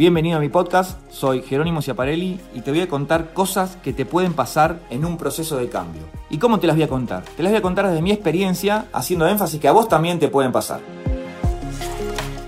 Bienvenido a mi podcast, soy Jerónimo Ciaparelli y te voy a contar cosas que te pueden pasar en un proceso de cambio. ¿Y cómo te las voy a contar? Te las voy a contar desde mi experiencia, haciendo énfasis que a vos también te pueden pasar.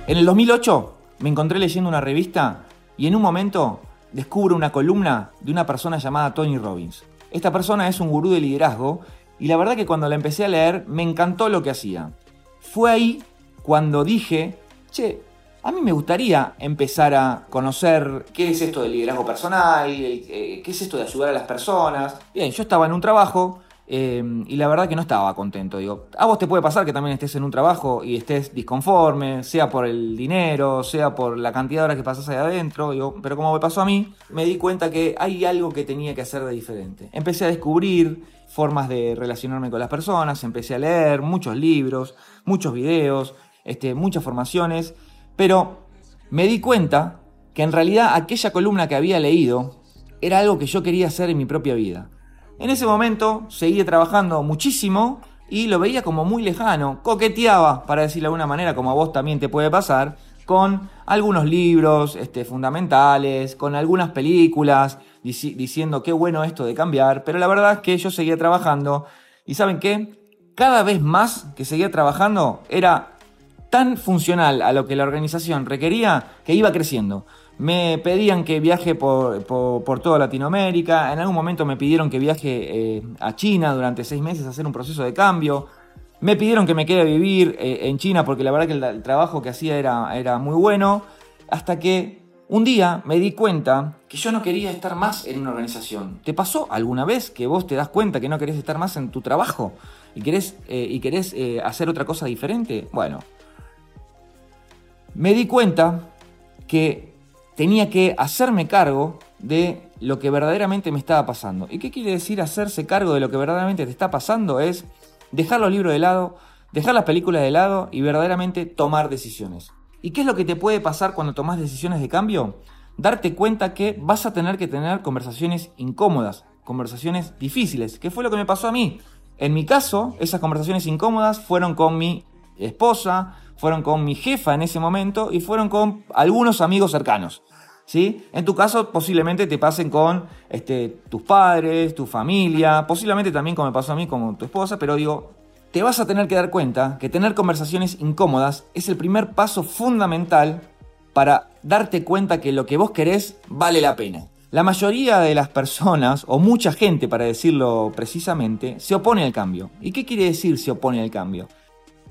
En el 2008 me encontré leyendo una revista y en un momento descubro una columna de una persona llamada Tony Robbins. Esta persona es un gurú de liderazgo y la verdad que cuando la empecé a leer me encantó lo que hacía. Fue ahí cuando dije, che, a mí me gustaría empezar a conocer qué es esto del liderazgo personal, eh, qué es esto de ayudar a las personas. Bien, yo estaba en un trabajo eh, y la verdad que no estaba contento. Digo, a vos te puede pasar que también estés en un trabajo y estés disconforme, sea por el dinero, sea por la cantidad de horas que pasas ahí adentro. Digo, pero como me pasó a mí, me di cuenta que hay algo que tenía que hacer de diferente. Empecé a descubrir formas de relacionarme con las personas, empecé a leer muchos libros, muchos videos, este, muchas formaciones pero me di cuenta que en realidad aquella columna que había leído era algo que yo quería hacer en mi propia vida. En ese momento seguía trabajando muchísimo y lo veía como muy lejano, coqueteaba, para decirlo de alguna manera, como a vos también te puede pasar, con algunos libros este, fundamentales, con algunas películas, diciendo qué bueno esto de cambiar, pero la verdad es que yo seguía trabajando y ¿saben qué? Cada vez más que seguía trabajando era tan funcional a lo que la organización requería que iba creciendo. Me pedían que viaje por, toda Latinoamérica, en algún momento me pidieron que viaje eh, a China durante seis meses a hacer un proceso de cambio. Me pidieron que me quede a vivir eh, en China porque la verdad que el, trabajo que hacía era, era muy bueno. Hasta que un día me di cuenta que yo no quería estar más en una organización. ¿Te pasó alguna vez que vos te das cuenta que no querés estar más en tu trabajo y querés, eh, y querés hacer otra cosa diferente? Bueno, me di cuenta que tenía que hacerme cargo de lo que verdaderamente me estaba pasando. ¿Y qué quiere decir hacerse cargo de lo que verdaderamente te está pasando? Es dejar los libros de lado, dejar las películas de lado y verdaderamente tomar decisiones. ¿Y qué es lo que te puede pasar cuando tomas decisiones de cambio? Darte cuenta que vas a tener que tener conversaciones incómodas, conversaciones difíciles, ¿Qué fue lo que me pasó a mí. En mi caso, esas conversaciones incómodas fueron con mi esposa, fueron con mi jefa en ese momento y fueron con algunos amigos cercanos. ¿Sí? En tu caso posiblemente te pasen con este, tus padres, tu familia, posiblemente también como me pasó a mí con tu esposa, pero digo, te vas a tener que dar cuenta que tener conversaciones incómodas es el primer paso fundamental para darte cuenta que lo que vos querés vale la pena. La mayoría de las personas, o mucha gente para decirlo precisamente, se opone al cambio. ¿Y qué quiere decir se opone al cambio?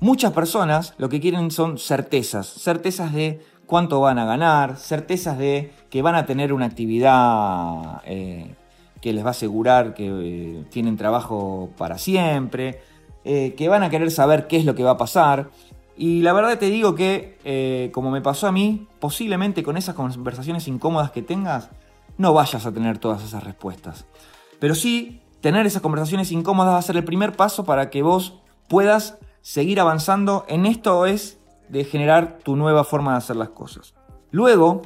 Muchas personas lo que quieren son certezas, certezas de cuánto van a ganar, certezas de que van a tener una actividad eh, que les va a asegurar que eh, tienen trabajo para siempre, eh, que van a querer saber qué es lo que va a pasar. Y la verdad te digo que, como me pasó a mí, posiblemente con esas conversaciones incómodas que tengas, no vayas a tener todas esas respuestas. Pero sí, tener esas conversaciones incómodas va a ser el primer paso para que vos puedas seguir avanzando en esto es de generar tu nueva forma de hacer las cosas. Luego,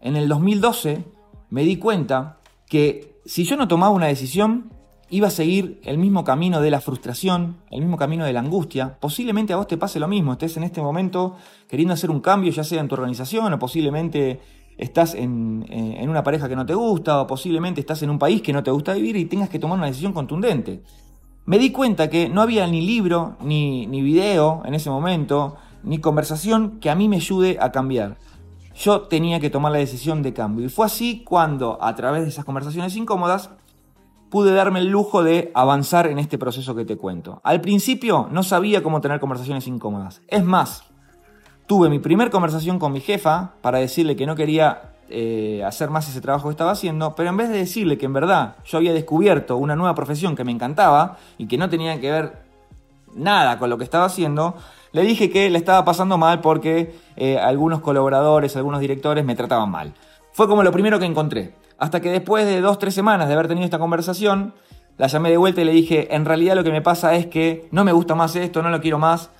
en el 2012, me di cuenta que si yo no tomaba una decisión, iba a seguir el mismo camino de la frustración, el mismo camino de la angustia. Posiblemente a vos te pase lo mismo, estés en este momento queriendo hacer un cambio, ya sea en tu organización o posiblemente estás en, eh, una pareja que no te gusta o posiblemente estás en un país que no te gusta vivir y tengas que tomar una decisión contundente me di cuenta que no había ni libro, ni, ni video en ese momento, ni conversación que a mí me ayude a cambiar. Yo tenía que tomar la decisión de cambio. Y fue así cuando, a través de esas conversaciones incómodas, pude darme el lujo de avanzar en este proceso que te cuento. Al principio no sabía cómo tener conversaciones incómodas. Es más, tuve mi primer conversación con mi jefa para decirle que no quería eh, hacer más ese trabajo que estaba haciendo, pero en vez de decirle que en verdad yo había descubierto una nueva profesión que me encantaba y que no tenía que ver nada con lo que estaba haciendo, le dije que le estaba pasando mal porque eh, algunos colaboradores, algunos directores me trataban mal. Fue como lo primero que encontré. Hasta que después de dos, tres semanas de haber tenido esta conversación, la llamé de vuelta y le dije, en realidad lo que me pasa es que no me gusta más esto, no lo quiero más,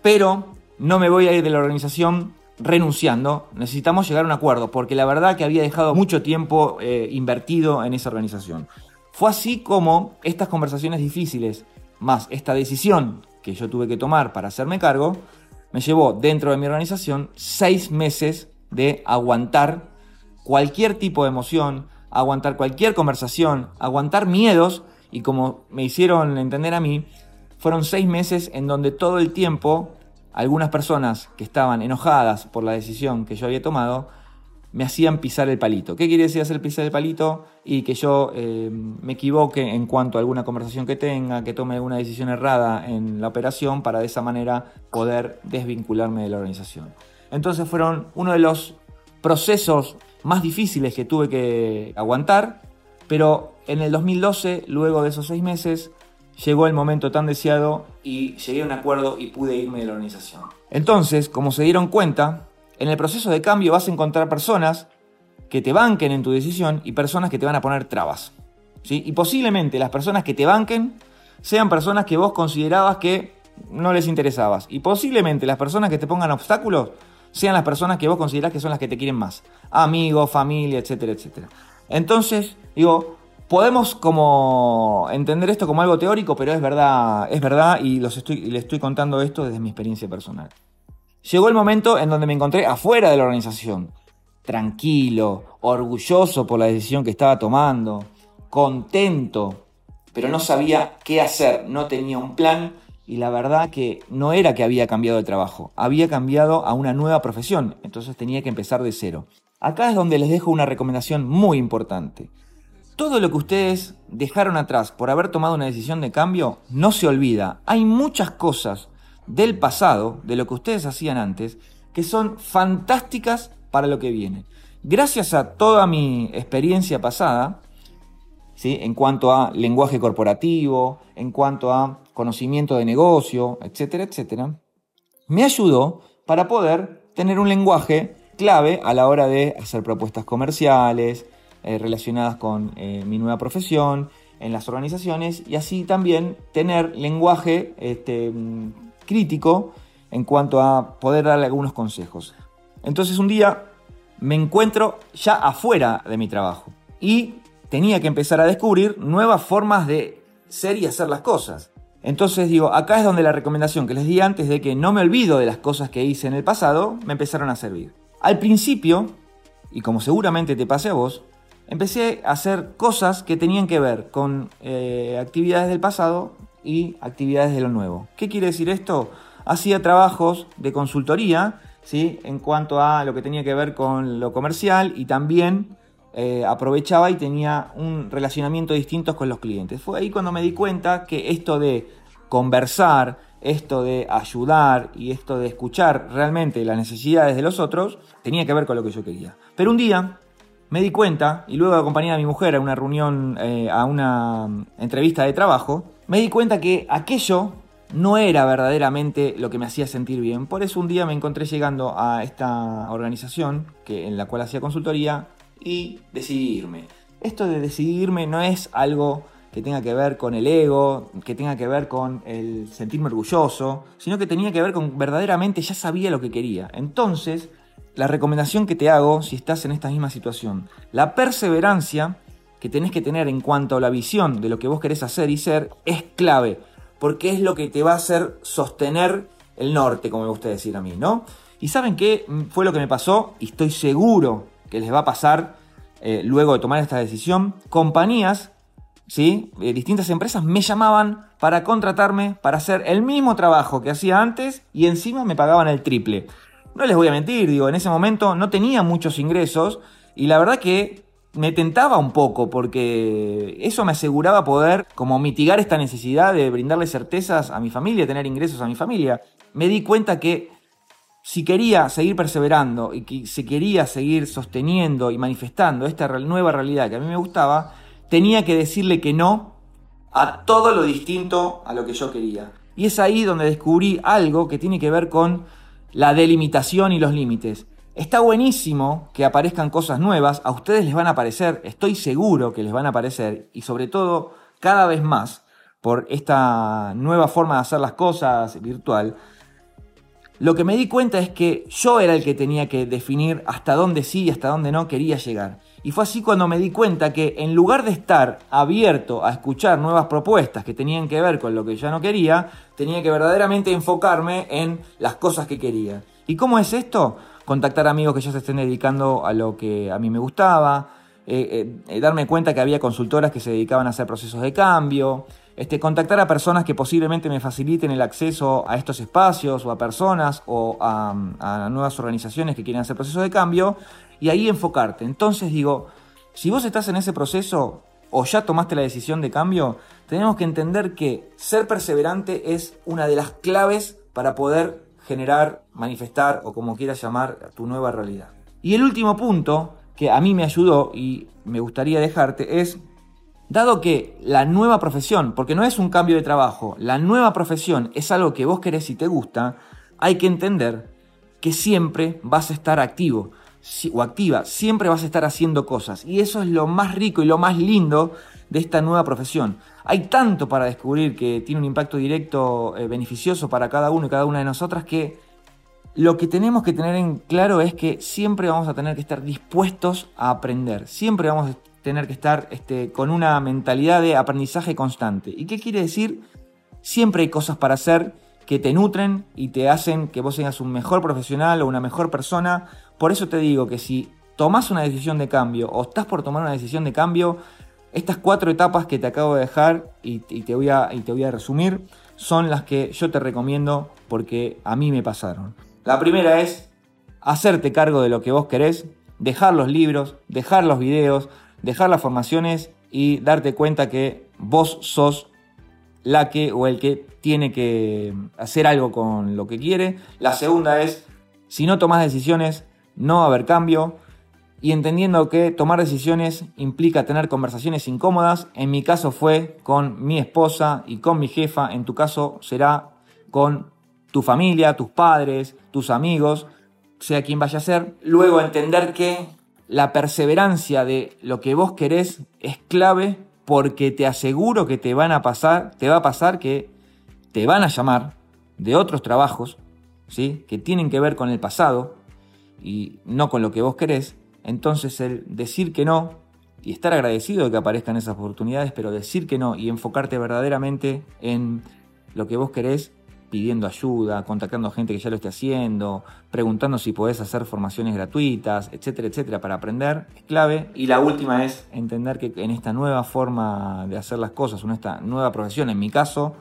pero no me voy a ir de la organización renunciando, necesitamos llegar a un acuerdo, porque la verdad que había dejado mucho tiempo eh, invertido en esa organización. Fue así como estas conversaciones difíciles, más esta decisión que yo tuve que tomar para hacerme cargo, me llevó dentro de mi organización seis meses de aguantar cualquier tipo de emoción, aguantar cualquier conversación, aguantar miedos y como me hicieron entender a mí, fueron seis meses en donde todo el tiempo algunas personas que estaban enojadas por la decisión que yo había tomado me hacían pisar el palito. ¿Qué quiere decir hacer pisar el palito? Y que yo eh, me equivoque en cuanto a alguna conversación que tenga, que tome alguna decisión errada en la operación para de esa manera poder desvincularme de la organización. Entonces fueron uno de los procesos más difíciles que tuve que aguantar, pero en el 2012, luego de esos seis meses, llegó el momento tan deseado y llegué a un acuerdo y pude irme de la organización. Entonces, como se dieron cuenta, en el proceso de cambio vas a encontrar personas que te banquen en tu decisión y personas que te van a poner trabas. Y posiblemente las personas que te banquen sean personas que vos considerabas que no les interesabas. Y posiblemente las personas que te pongan obstáculos sean las personas que vos considerás que son las que te quieren más. Amigos, familia, etcétera, etcétera. Entonces, digo, podemos como entender esto como algo teórico, pero es verdad, es verdad y los estoy, les estoy contando esto desde mi experiencia personal. Llegó el momento en donde me encontré afuera de la organización, tranquilo, orgulloso por la decisión que estaba tomando, contento, pero no sabía qué hacer, no tenía un plan y la verdad que no era que había cambiado de trabajo, había cambiado a una nueva profesión, entonces tenía que empezar de cero. Acá es donde les dejo una recomendación muy importante. Todo lo que ustedes dejaron atrás por haber tomado una decisión de cambio no se olvida. Hay muchas cosas del pasado, de lo que ustedes hacían antes, que son fantásticas para lo que viene. Gracias a toda mi experiencia pasada, ¿sí? en cuanto a lenguaje corporativo, en cuanto a conocimiento de negocio, etcétera, etcétera, me ayudó para poder tener un lenguaje clave a la hora de hacer propuestas comerciales eh, relacionadas con eh, mi nueva profesión en las organizaciones y así también tener lenguaje este, crítico en cuanto a poder darle algunos consejos. Entonces un día me encuentro ya afuera de mi trabajo y tenía que empezar a descubrir nuevas formas de ser y hacer las cosas. Entonces digo, acá es donde la recomendación que les di antes de que no me olvido de las cosas que hice en el pasado, me empezaron a servir. Al principio, y como seguramente te pase a vos, empecé a hacer cosas que tenían que ver con eh, actividades del pasado y actividades de lo nuevo. ¿Qué quiere decir esto? Hacía trabajos de consultoría, ¿sí? En cuanto a lo que tenía que ver con lo comercial y también eh, aprovechaba y tenía un relacionamiento distinto con los clientes. Fue ahí cuando me di cuenta que esto de conversar, esto de ayudar y esto de escuchar realmente las necesidades de los otros tenía que ver con lo que yo quería. Pero un día me di cuenta, y luego acompañé a mi mujer a una reunión, eh, a una entrevista de trabajo, me di cuenta que aquello no era verdaderamente lo que me hacía sentir bien. Por eso un día me encontré llegando a esta organización que, en la cual hacía consultoría y decidí irme. Esto de decidirme no es algo que tenga que ver con el ego, que tenga que ver con el sentirme orgulloso, sino que tenía que ver con verdaderamente ya sabía lo que quería. Entonces, la recomendación que te hago si estás en esta misma situación, la perseverancia que tenés que tener en cuanto a la visión de lo que vos querés hacer y ser es clave, porque es lo que te va a hacer sostener el norte, como me gusta decir a mí, ¿no? Y saben qué fue lo que me pasó y estoy seguro que les va a pasar eh, luego de tomar esta decisión. Compañías, ¿sí? Eh, distintas empresas me llamaban para contratarme para hacer el mismo trabajo que hacía antes y encima me pagaban el triple. No les voy a mentir, digo, en ese momento no tenía muchos ingresos y la verdad que me tentaba un poco porque eso me aseguraba poder como mitigar esta necesidad de brindarle certezas a mi familia, tener ingresos a mi familia. Me di cuenta que si quería seguir perseverando y que se quería seguir sosteniendo y manifestando esta nueva realidad que a mí me gustaba, tenía que decirle que no a todo lo distinto a lo que yo quería. Y es ahí donde descubrí algo que tiene que ver con la delimitación y los límites. Está buenísimo que aparezcan cosas nuevas, a ustedes les van a aparecer, estoy seguro que les van a aparecer, y sobre todo cada vez más por esta nueva forma de hacer las cosas virtual, lo que me di cuenta es que yo era el que tenía que definir hasta dónde sí y hasta dónde no quería llegar. Y fue así cuando me di cuenta que en lugar de estar abierto a escuchar nuevas propuestas que tenían que ver con lo que ya no quería, tenía que verdaderamente enfocarme en las cosas que quería. ¿Y cómo es esto? contactar amigos que ya se estén dedicando a lo que a mí me gustaba, eh, eh, darme cuenta que había consultoras que se dedicaban a hacer procesos de cambio, este, contactar a personas que posiblemente me faciliten el acceso a estos espacios o a personas o a, a nuevas organizaciones que quieren hacer procesos de cambio y ahí enfocarte. Entonces digo, si vos estás en ese proceso o ya tomaste la decisión de cambio, tenemos que entender que ser perseverante es una de las claves para poder generar, manifestar o como quieras llamar tu nueva realidad. Y el último punto que a mí me ayudó y me gustaría dejarte es, dado que la nueva profesión, porque no es un cambio de trabajo, la nueva profesión es algo que vos querés y te gusta, hay que entender que siempre vas a estar activo o activa, siempre vas a estar haciendo cosas. Y eso es lo más rico y lo más lindo de esta nueva profesión. Hay tanto para descubrir que tiene un impacto directo eh, beneficioso para cada uno y cada una de nosotras que lo que tenemos que tener en claro es que siempre vamos a tener que estar dispuestos a aprender, siempre vamos a tener que estar este, con una mentalidad de aprendizaje constante. ¿Y qué quiere decir? Siempre hay cosas para hacer que te nutren y te hacen que vos seas un mejor profesional o una mejor persona. Por eso te digo que si tomas una decisión de cambio o estás por tomar una decisión de cambio, estas cuatro etapas que te acabo de dejar y, te voy a, y te voy a resumir son las que yo te recomiendo porque a mí me pasaron. La primera es hacerte cargo de lo que vos querés, dejar los libros, dejar los videos, dejar las formaciones y darte cuenta que vos sos la que o el que tiene que hacer algo con lo que quiere. La segunda es, si no tomas decisiones, no va a haber cambio. Y entendiendo que tomar decisiones implica tener conversaciones incómodas, en mi caso fue con mi esposa y con mi jefa, en tu caso será con tu familia, tus padres, tus amigos, sea quien vaya a ser. Luego entender que la perseverancia de lo que vos querés es clave porque te aseguro que te van a pasar, te va a pasar que te van a llamar de otros trabajos, ¿sí? que tienen que ver con el pasado y no con lo que vos querés. Entonces el decir que no y estar agradecido de que aparezcan esas oportunidades, pero decir que no y enfocarte verdaderamente en lo que vos querés pidiendo ayuda, contactando a gente que ya lo esté haciendo, preguntando si podés hacer formaciones gratuitas, etcétera, etcétera, para aprender, es clave. Y la última es entender que en esta nueva forma de hacer las cosas, en esta nueva profesión, en mi caso,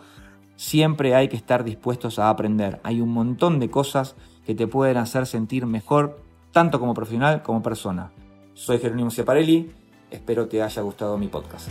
siempre hay que estar dispuestos a aprender. Hay un montón de cosas que te pueden hacer sentir mejor, tanto como profesional como persona. Soy Jerónimo Ciaparelli, espero te haya gustado mi podcast.